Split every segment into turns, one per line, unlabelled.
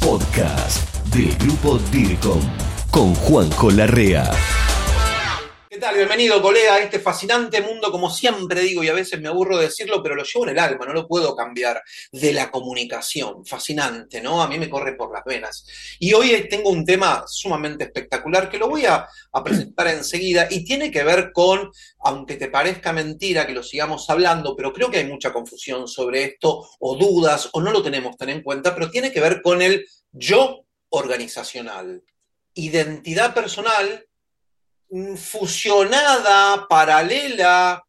podcast del Grupo DIRCOM con Juanjo Larrea.
¿Qué tal? Bienvenido, colega, a este fascinante mundo, como siempre digo, y a veces me aburro de decirlo, pero lo llevo en el alma, no lo puedo cambiar, de la comunicación. Fascinante, ¿no? A mí me corre por las venas. Y hoy tengo un tema sumamente espectacular que lo voy a, a presentar enseguida y tiene que ver con, aunque te parezca mentira que lo sigamos hablando, pero creo que hay mucha confusión sobre esto, o dudas, o no lo tenemos tan en cuenta, pero tiene que ver con el yo organizacional. Identidad personal fusionada, paralela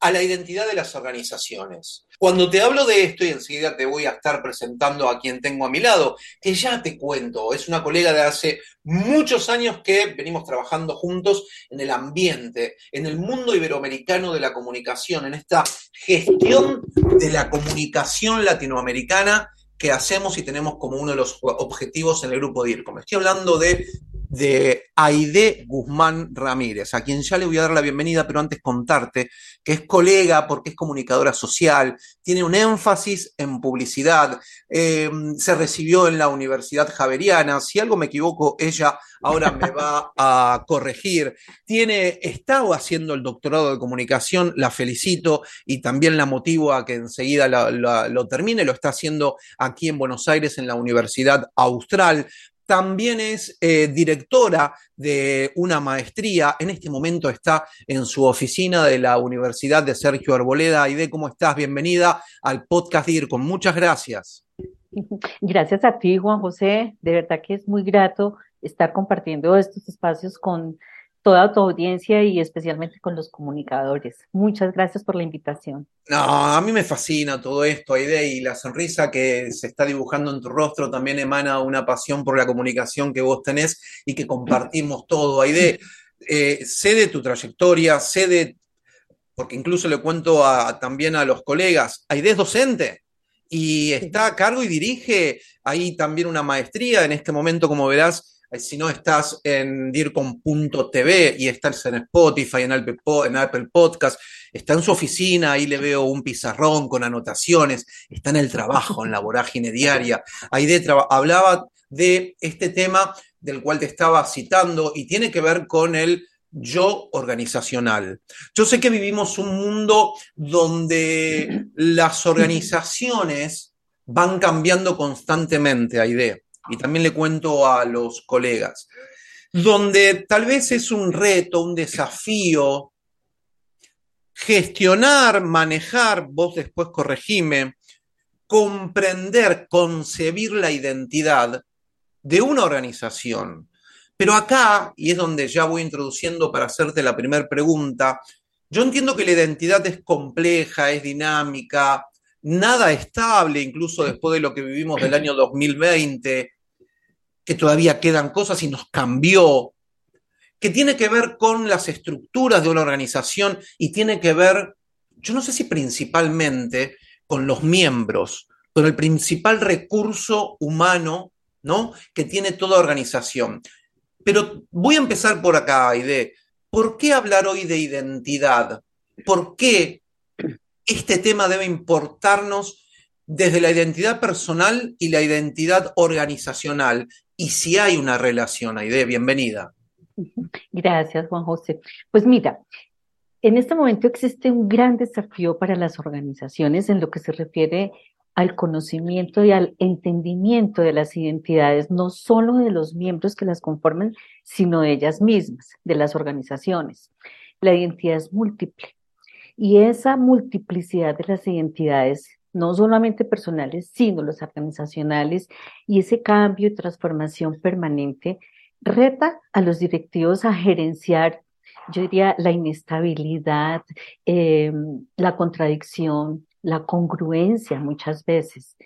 a la identidad de las organizaciones. Cuando te hablo de esto, y enseguida te voy a estar presentando a quien tengo a mi lado, que ya te cuento, es una colega de hace muchos años que venimos trabajando juntos en el ambiente, en el mundo iberoamericano de la comunicación, en esta gestión de la comunicación latinoamericana que hacemos y tenemos como uno de los objetivos en el grupo DIRCOM. Estoy hablando de, de Aide Guzmán Ramírez, a quien ya le voy a dar la bienvenida, pero antes contarte que es colega porque es comunicadora social, tiene un énfasis en publicidad, eh, se recibió en la Universidad Javeriana, si algo me equivoco, ella ahora me va a corregir. Tiene, estado haciendo el doctorado de comunicación, la felicito y también la motivo a que enseguida lo termine, lo está haciendo aquí en Buenos Aires en la Universidad Austral. También es eh, directora de una maestría. En este momento está en su oficina de la Universidad de Sergio Arboleda. Aide, ¿cómo estás? Bienvenida al podcast DIRCOM. Muchas gracias.
Gracias a ti, Juan José. De verdad que es muy grato estar compartiendo estos espacios con toda tu audiencia y especialmente con los comunicadores. Muchas gracias por la invitación.
No, a mí me fascina todo esto, Aide, y la sonrisa que se está dibujando en tu rostro también emana una pasión por la comunicación que vos tenés y que compartimos todo. Aide, eh, sé de tu trayectoria, sé de, porque incluso le cuento a, también a los colegas, Aide es docente y está a cargo y dirige ahí también una maestría en este momento, como verás, si no estás en dircom.tv y estás en Spotify, en Apple, Podcast, está en su oficina, ahí le veo un pizarrón con anotaciones, está en el trabajo, en la vorágine diaria. Ahí hablaba de este tema del cual te estaba citando y tiene que ver con el yo organizacional. Yo sé que vivimos un mundo donde las organizaciones van cambiando constantemente, Aide y también le cuento a los colegas, donde tal vez es un reto, un desafío gestionar, manejar, vos después corregime, comprender, concebir la identidad de una organización. Pero acá, y es donde ya voy introduciendo para hacerte la primera pregunta, yo entiendo que la identidad es compleja, es dinámica, nada estable, incluso después de lo que vivimos del año 2020, que todavía quedan cosas y nos cambió, que tiene que ver con las estructuras de una organización y tiene que ver, yo no sé si principalmente, con los miembros, con el principal recurso humano, ¿no? Que tiene toda organización. Pero voy a empezar por acá, Aide. ¿Por qué hablar hoy de identidad? ¿Por qué este tema debe importarnos desde la identidad personal y la identidad organizacional y si hay una relación, Aide, bienvenida.
Gracias, Juan José. Pues mira, en este momento existe un gran desafío para las organizaciones en lo que se refiere al conocimiento y al entendimiento de las identidades, no solo de los miembros que las conforman, sino de ellas mismas, de las organizaciones. La identidad es múltiple y esa multiplicidad de las identidades no solamente personales, sino los organizacionales, y ese cambio y transformación permanente reta a los directivos a gerenciar, yo diría, la inestabilidad, em, la contradicción, la congruencia muchas veces.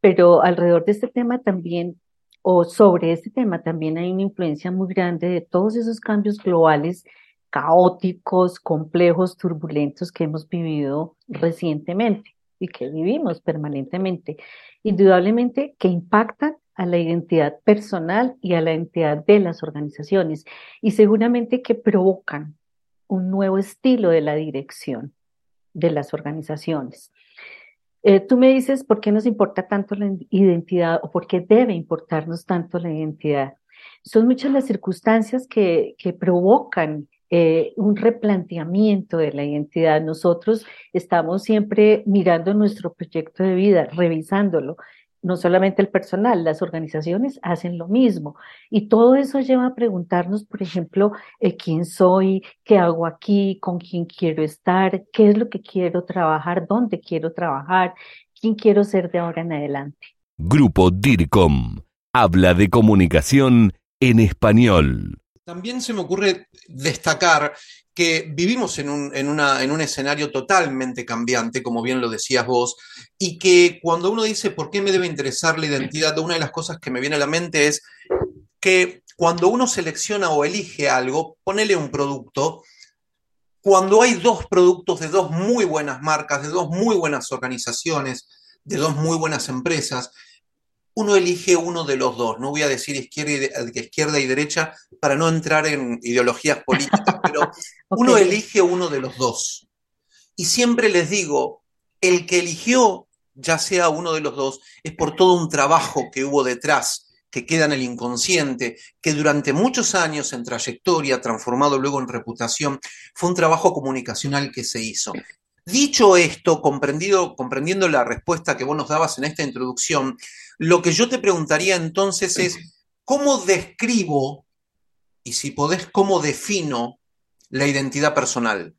Pero alrededor de este tema también, o sobre este tema también hay una influencia muy grande de todos esos cambios globales caóticos, complejos, turbulentos que hemos vivido recientemente y que vivimos permanentemente, indudablemente que impactan a la identidad personal y a la identidad de las organizaciones y seguramente que provocan un nuevo estilo de la dirección de las organizaciones. Eh, tú me dices por qué nos importa tanto la identidad o por qué debe importarnos tanto la identidad. Son muchas las circunstancias que, que provocan eh, un replanteamiento de la identidad. Nosotros estamos siempre mirando nuestro proyecto de vida, revisándolo. No solamente el personal, las organizaciones hacen lo mismo. Y todo eso lleva a preguntarnos, por ejemplo, eh, quién soy, qué hago aquí, con quién quiero estar, qué es lo que quiero trabajar, dónde quiero trabajar, quién quiero ser de ahora en adelante.
Grupo DIRCOM habla de comunicación en español.
También se me ocurre destacar que vivimos en un, en, una, en un, escenario totalmente cambiante, como bien lo decías vos, y que cuando uno dice por qué me debe interesar la identidad, una de las cosas que me viene a la mente es que cuando uno selecciona o elige algo, ponele un producto, cuando hay dos productos de dos muy buenas marcas, de dos muy buenas organizaciones, de dos muy buenas empresas, uno elige uno de los dos. No voy a decir izquierda y, izquierda y derecha para no entrar en ideologías políticas, pero uno elige uno de los dos. Y siempre les digo, el que eligió, ya sea uno de los dos, es por todo un trabajo que hubo detrás, que queda en el inconsciente, que durante muchos años en trayectoria, transformado luego en reputación, fue un trabajo comunicacional que se hizo. Dicho esto, comprendido, comprendiendo la respuesta que vos nos dabas en esta introducción, lo que yo te preguntaría entonces es, ¿cómo describo, y si podés, cómo defino la identidad personal?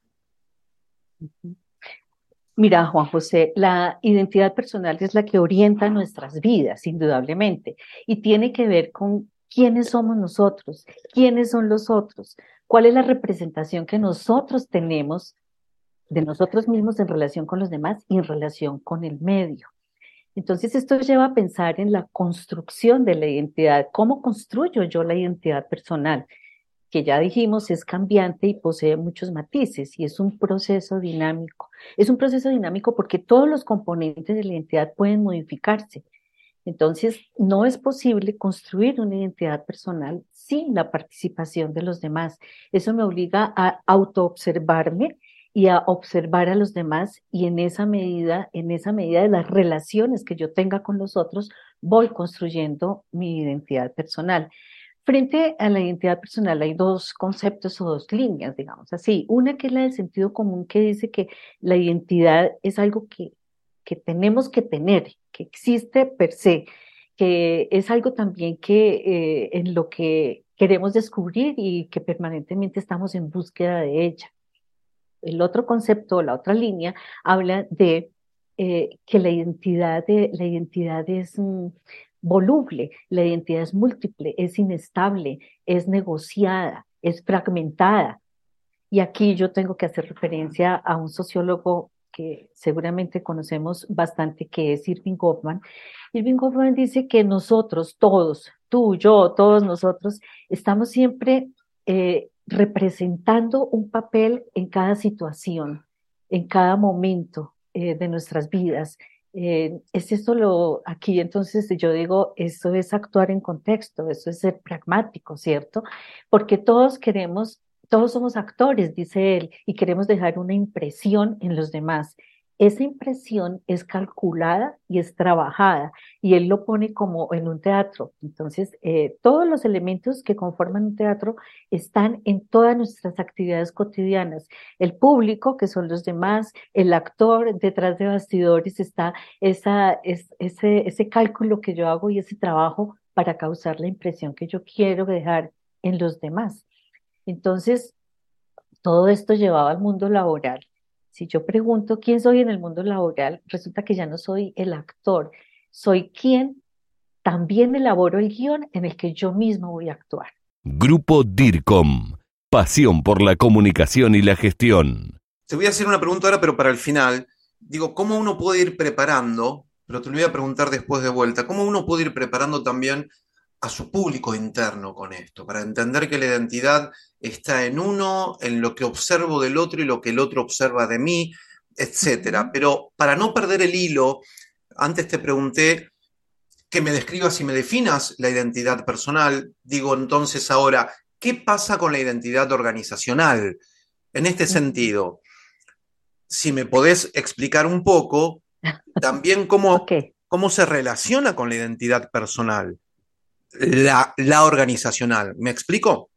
Mira, Juan José, la identidad personal es la que orienta nuestras vidas, indudablemente, y tiene que ver con quiénes somos nosotros, quiénes son los otros, cuál es la representación que nosotros tenemos de nosotros mismos en relación con los demás y en relación con el medio. Entonces, esto lleva a pensar en la construcción de la identidad. ¿Cómo construyo yo la identidad personal? Que ya dijimos es cambiante y posee muchos matices y es un proceso dinámico. Es un proceso dinámico porque todos los componentes de la identidad pueden modificarse. Entonces, no es posible construir una identidad personal sin la participación de los demás. Eso me obliga a autoobservarme y a observar a los demás y en esa medida, en esa medida de las relaciones que yo tenga con los otros, voy construyendo mi identidad personal. Frente a la identidad personal hay dos conceptos o dos líneas, digamos así. Una que es la del sentido común que dice que la identidad es algo que, que tenemos que tener, que existe per se, que es algo también que eh, en lo que queremos descubrir y que permanentemente estamos en búsqueda de ella el otro concepto, la otra línea, habla de eh, que la identidad, de, la identidad es mm, voluble, la identidad es múltiple, es inestable, es negociada, es fragmentada. Y aquí yo tengo que hacer referencia a un sociólogo que seguramente conocemos bastante, que es Irving Goffman. Irving Goffman dice que nosotros, todos, tú, yo, todos nosotros, estamos siempre eh, representando un papel en cada situación, en cada momento eh, de nuestras vidas. Eh, es esto lo, aquí entonces yo digo, eso es actuar en contexto, eso es ser pragmático, ¿cierto? Porque todos queremos, todos somos actores, dice él, y queremos dejar una impresión en los demás esa impresión es calculada y es trabajada y él lo pone como en un teatro. Entonces, eh, todos los elementos que conforman un teatro están en todas nuestras actividades cotidianas. El público, que son los demás, el actor, detrás de bastidores está esa, ese, ese cálculo que yo hago y ese trabajo para causar la impresión que yo quiero dejar en los demás. Entonces, todo esto llevado al mundo laboral si yo pregunto quién soy en el mundo laboral, resulta que ya no soy el actor, soy quien también elaboro el guion en el que yo mismo voy a actuar.
Grupo DIRCOM, pasión por la comunicación y la gestión.
Te voy a hacer una pregunta ahora, pero para el final. Digo, ¿cómo uno puede ir preparando? Pero te lo voy a preguntar después de vuelta. ¿Cómo uno puede ir preparando también a su público interno con esto, para entender que la identidad está en uno, en lo que observo del otro y lo que el otro observa de mí, etcétera. Pero para no perder el hilo, antes te pregunté que me describas y me definas la identidad personal. Digo entonces ahora, ¿qué pasa con la identidad organizacional? En este sentido, si me podés explicar un poco también cómo, cómo se relaciona con la identidad personal, la, organizacional. ¿Me explico?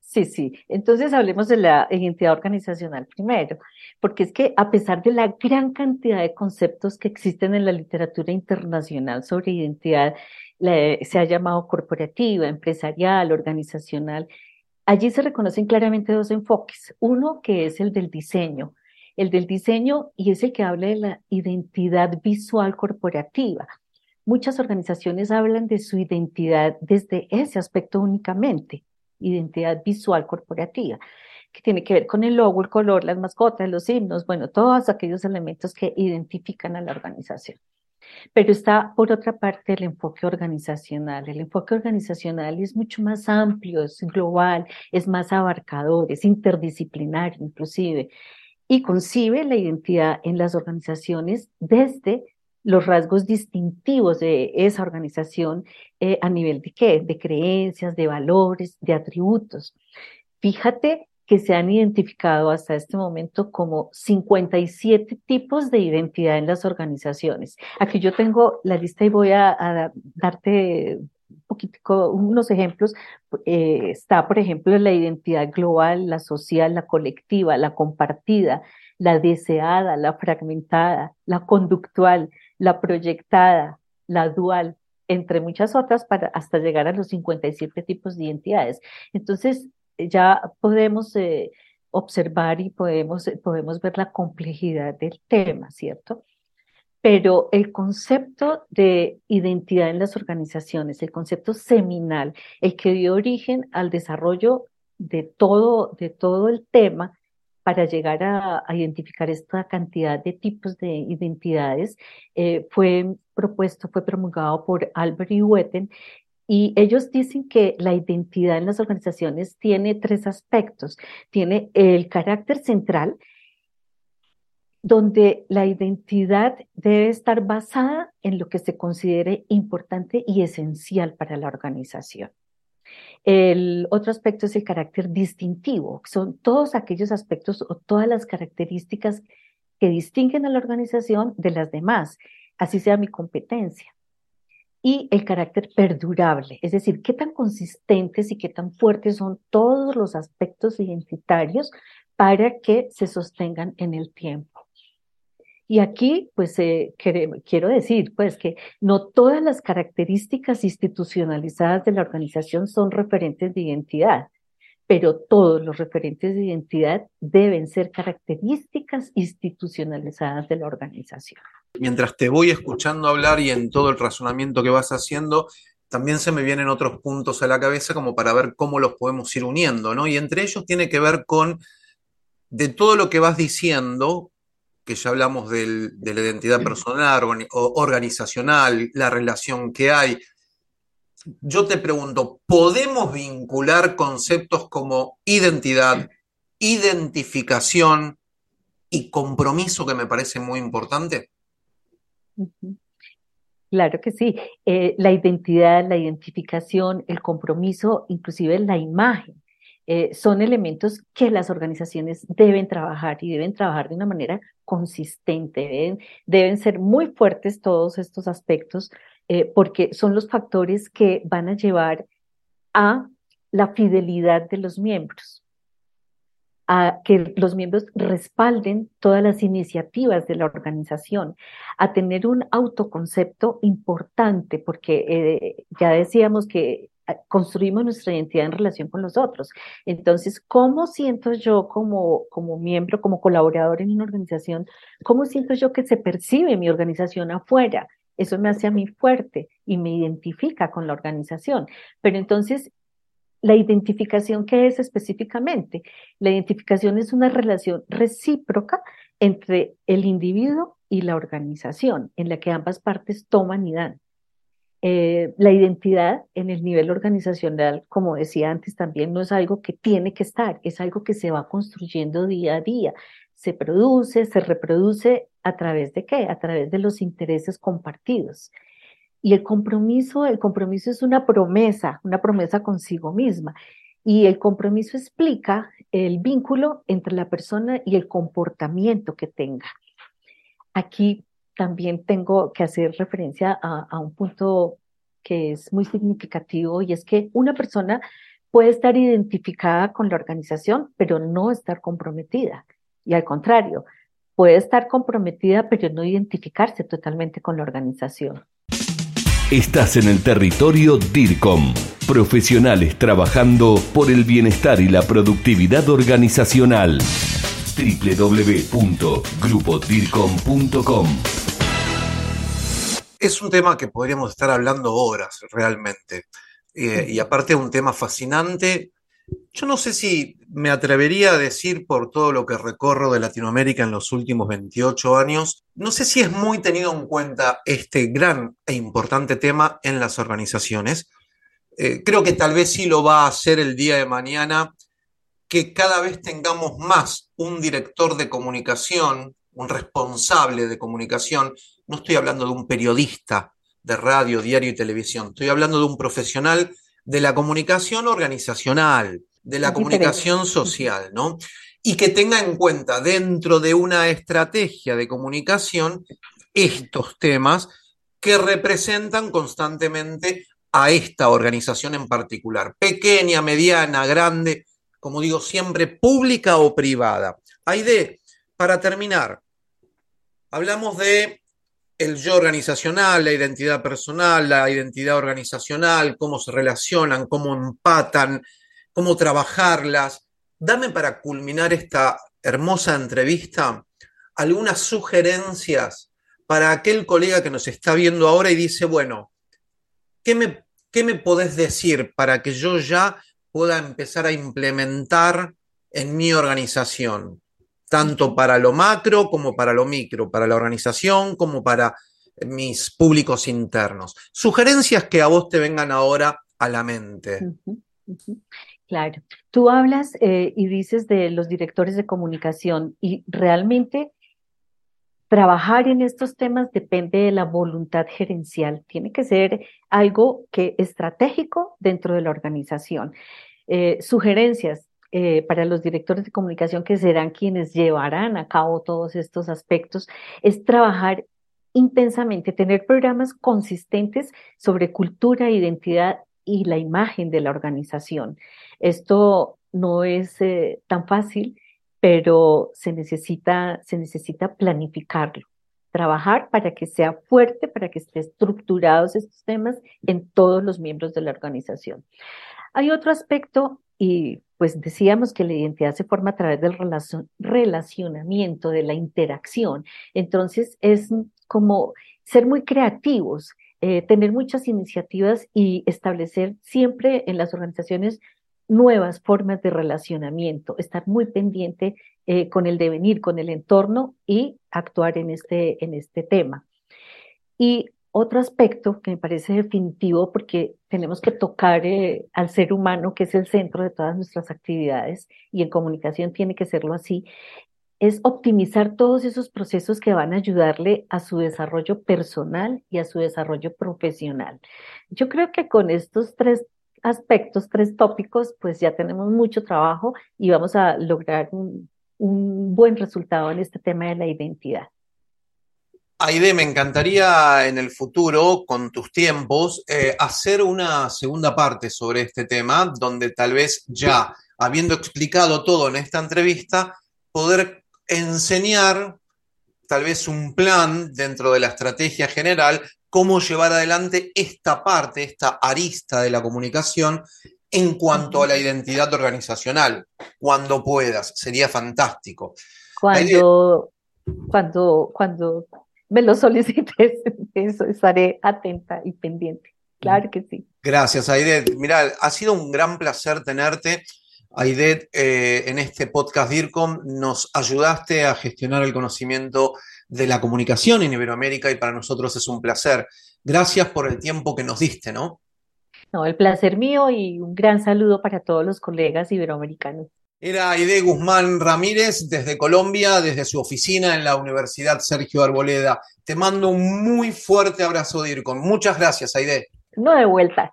Sí, sí. Entonces hablemos de la identidad organizacional primero, porque es que a pesar de la gran cantidad de conceptos que existen en la literatura internacional sobre identidad, se ha llamado corporativa, empresarial, organizacional, allí se reconocen claramente dos enfoques. Uno que es el del diseño, el del diseño y es el que habla de la identidad visual corporativa. Muchas organizaciones hablan de su identidad desde ese aspecto únicamente identidad visual corporativa, que tiene que ver con el logo, el color, las mascotas, los himnos, bueno, todos aquellos elementos que identifican a la organización. Pero está, por otra parte, el enfoque organizacional. El enfoque organizacional es mucho más amplio, es global, es más abarcador, es interdisciplinario inclusive, y concibe la identidad en las organizaciones desde los rasgos distintivos de esa organización eh, a nivel de qué? De creencias, de valores, de atributos. Fíjate que se han identificado hasta este momento como 57 tipos de identidad en las organizaciones. Aquí yo tengo la lista y voy a, darte un poquito, unos ejemplos. Eh, está, por ejemplo, la identidad global, la social, la colectiva, la compartida, la deseada, la fragmentada, la conductual, la proyectada, la dual, entre muchas otras, para hasta llegar a los 57 tipos de identidades. Entonces, ya podemos eh, observar y podemos, podemos ver la complejidad del tema, ¿cierto? Pero el concepto de identidad en las organizaciones, el concepto seminal, el que dio origen al desarrollo de todo, de todo el tema, para llegar a, identificar esta cantidad de tipos de identidades eh, fue propuesto, fue promulgado por Albert y Wetten y ellos dicen que la identidad en las organizaciones tiene tres aspectos. Tiene el carácter central, donde la identidad debe estar basada en lo que se considere importante y esencial para la organización. El otro aspecto es el carácter distintivo. Son todos aquellos aspectos o todas las características que distinguen a la organización de las demás, así sea mi competencia. Y el carácter perdurable, es decir, qué tan consistentes y qué tan fuertes son todos los aspectos identitarios para que se sostengan en el tiempo. Y aquí, pues, eh, quiero decir, pues, que no todas las características institucionalizadas de la organización son referentes de identidad, pero todos los referentes de identidad deben ser características institucionalizadas de la organización.
Mientras te voy escuchando hablar y en todo el razonamiento que vas haciendo, también se me vienen otros puntos a la cabeza como para ver cómo los podemos ir uniendo, ¿no? Y entre ellos tiene que ver con, de todo lo que vas diciendo, que ya hablamos de la identidad personal o organizacional, la relación que hay. Yo te pregunto, ¿podemos vincular conceptos como identidad, identificación y compromiso, que me parece muy importante?
Claro que sí. Eh, la identidad, la identificación, el compromiso, inclusive la imagen. Eh, son elementos que las organizaciones deben trabajar y deben trabajar de una manera consistente, deben, ser muy fuertes todos estos aspectos eh, porque son los factores que van a llevar a la fidelidad de los miembros, a que los miembros respalden todas las iniciativas de la organización, a tener un autoconcepto importante, porque eh, ya decíamos que construimos nuestra identidad en relación con los otros. Entonces, ¿cómo siento yo como, como miembro, como colaborador en una organización? ¿Cómo siento yo que se percibe mi organización afuera? Eso me hace a mí fuerte y me identifica con la organización. Pero entonces, ¿la identificación qué es específicamente? La identificación es una relación recíproca entre el individuo y la organización, en la que ambas partes toman y dan. Eh, la identidad en el nivel organizacional, como decía antes, también no es algo que tiene que estar, es algo que se va construyendo día a día. Se produce, se reproduce a través de qué? A través de los intereses compartidos. Y el compromiso, el compromiso es una promesa, una promesa consigo misma. Y el compromiso explica el vínculo entre la persona y el comportamiento que tenga. Aquí también tengo que hacer referencia a, un punto que es muy significativo y es que una persona puede estar identificada con la organización, pero no estar comprometida. Y al contrario, puede estar comprometida, pero no identificarse totalmente con la organización.
Estás en el territorio DIRCOM, profesionales trabajando por el bienestar y la productividad organizacional. www.grupodircom.com
Es un tema que podríamos estar hablando horas realmente. Eh, y aparte un tema fascinante. Yo no sé si me atrevería a decir por todo lo que recorro de Latinoamérica en los últimos 28 años, no sé si es muy tenido en cuenta este gran e importante tema en las organizaciones. Eh, creo que tal vez sí lo va a hacer el día de mañana, que cada vez tengamos más un director de comunicación, un responsable de comunicación. No estoy hablando de un periodista de radio, diario y televisión, estoy hablando de un profesional de la comunicación organizacional, de la comunicación social, ¿no? Y que tenga en cuenta dentro de una estrategia de comunicación estos temas que representan constantemente a esta organización en particular, pequeña, mediana, grande, como digo siempre, pública o privada. Aide, para terminar, hablamos de el yo organizacional, la identidad personal, la identidad organizacional, cómo se relacionan, cómo empatan, cómo trabajarlas. Dame para culminar esta hermosa entrevista algunas sugerencias para aquel colega que nos está viendo ahora y dice, bueno, ¿qué me, qué me podés decir para que yo ya pueda empezar a implementar en mi organización? Tanto para lo macro como para lo micro, para la organización como para mis públicos internos. Sugerencias que a vos te vengan ahora a la mente.
Claro, tú hablas eh, y dices de los directores de comunicación y realmente trabajar en estos temas depende de la voluntad gerencial. Tiene que ser algo que estratégico dentro de la organización. Eh, sugerencias, eh, para los directores de comunicación que serán quienes llevarán a cabo todos estos aspectos, es trabajar intensamente, tener programas consistentes sobre cultura, identidad y la imagen de la organización. Esto no es eh, tan fácil, pero se necesita, se necesita planificarlo, trabajar para que sea fuerte, para que estén estructurados estos temas en todos los miembros de la organización. Hay otro aspecto y pues decíamos que la identidad se forma a través del relacionamiento, de la interacción. Entonces es como ser muy creativos, eh, tener muchas iniciativas y establecer siempre en las organizaciones nuevas formas de relacionamiento, estar muy pendiente eh, con el devenir, con el entorno y actuar en este, en este tema. Y otro aspecto que me parece definitivo porque tenemos que tocar eh, al ser humano, que es el centro de todas nuestras actividades, y en comunicación tiene que serlo así, es optimizar todos esos procesos que van a ayudarle a su desarrollo personal y a su desarrollo profesional. Yo creo que con estos tres aspectos, tres tópicos, pues ya tenemos mucho trabajo y vamos a lograr un, un buen resultado en este tema de la identidad.
Aide, me encantaría en el futuro, con tus tiempos, eh, hacer una segunda parte sobre este tema, donde tal vez ya, habiendo explicado todo en esta entrevista, poder enseñar tal vez un plan dentro de la estrategia general, cómo llevar adelante esta parte, esta arista de la comunicación en cuanto a la identidad organizacional, cuando puedas, sería fantástico.
Cuando, cuando, cuando me lo solicites, eso estaré atenta y pendiente. Claro que sí.
Gracias, Aidet. Mira, ha sido un gran placer tenerte. Aidet, eh, en este podcast DIRCOM nos ayudaste a gestionar el conocimiento de la comunicación en Iberoamérica y para nosotros es un placer. Gracias por el tiempo que nos diste, ¿no?
No, el placer mío y un gran saludo para todos los colegas iberoamericanos.
Era Aide Guzmán Ramírez desde Colombia, desde su oficina en la Universidad Sergio Arboleda. Te mando un muy fuerte abrazo, DIRCOM. Muchas gracias, Aide.
No de vuelta.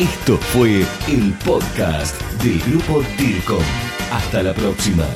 Esto fue el podcast del Grupo DIRCOM. Hasta la próxima.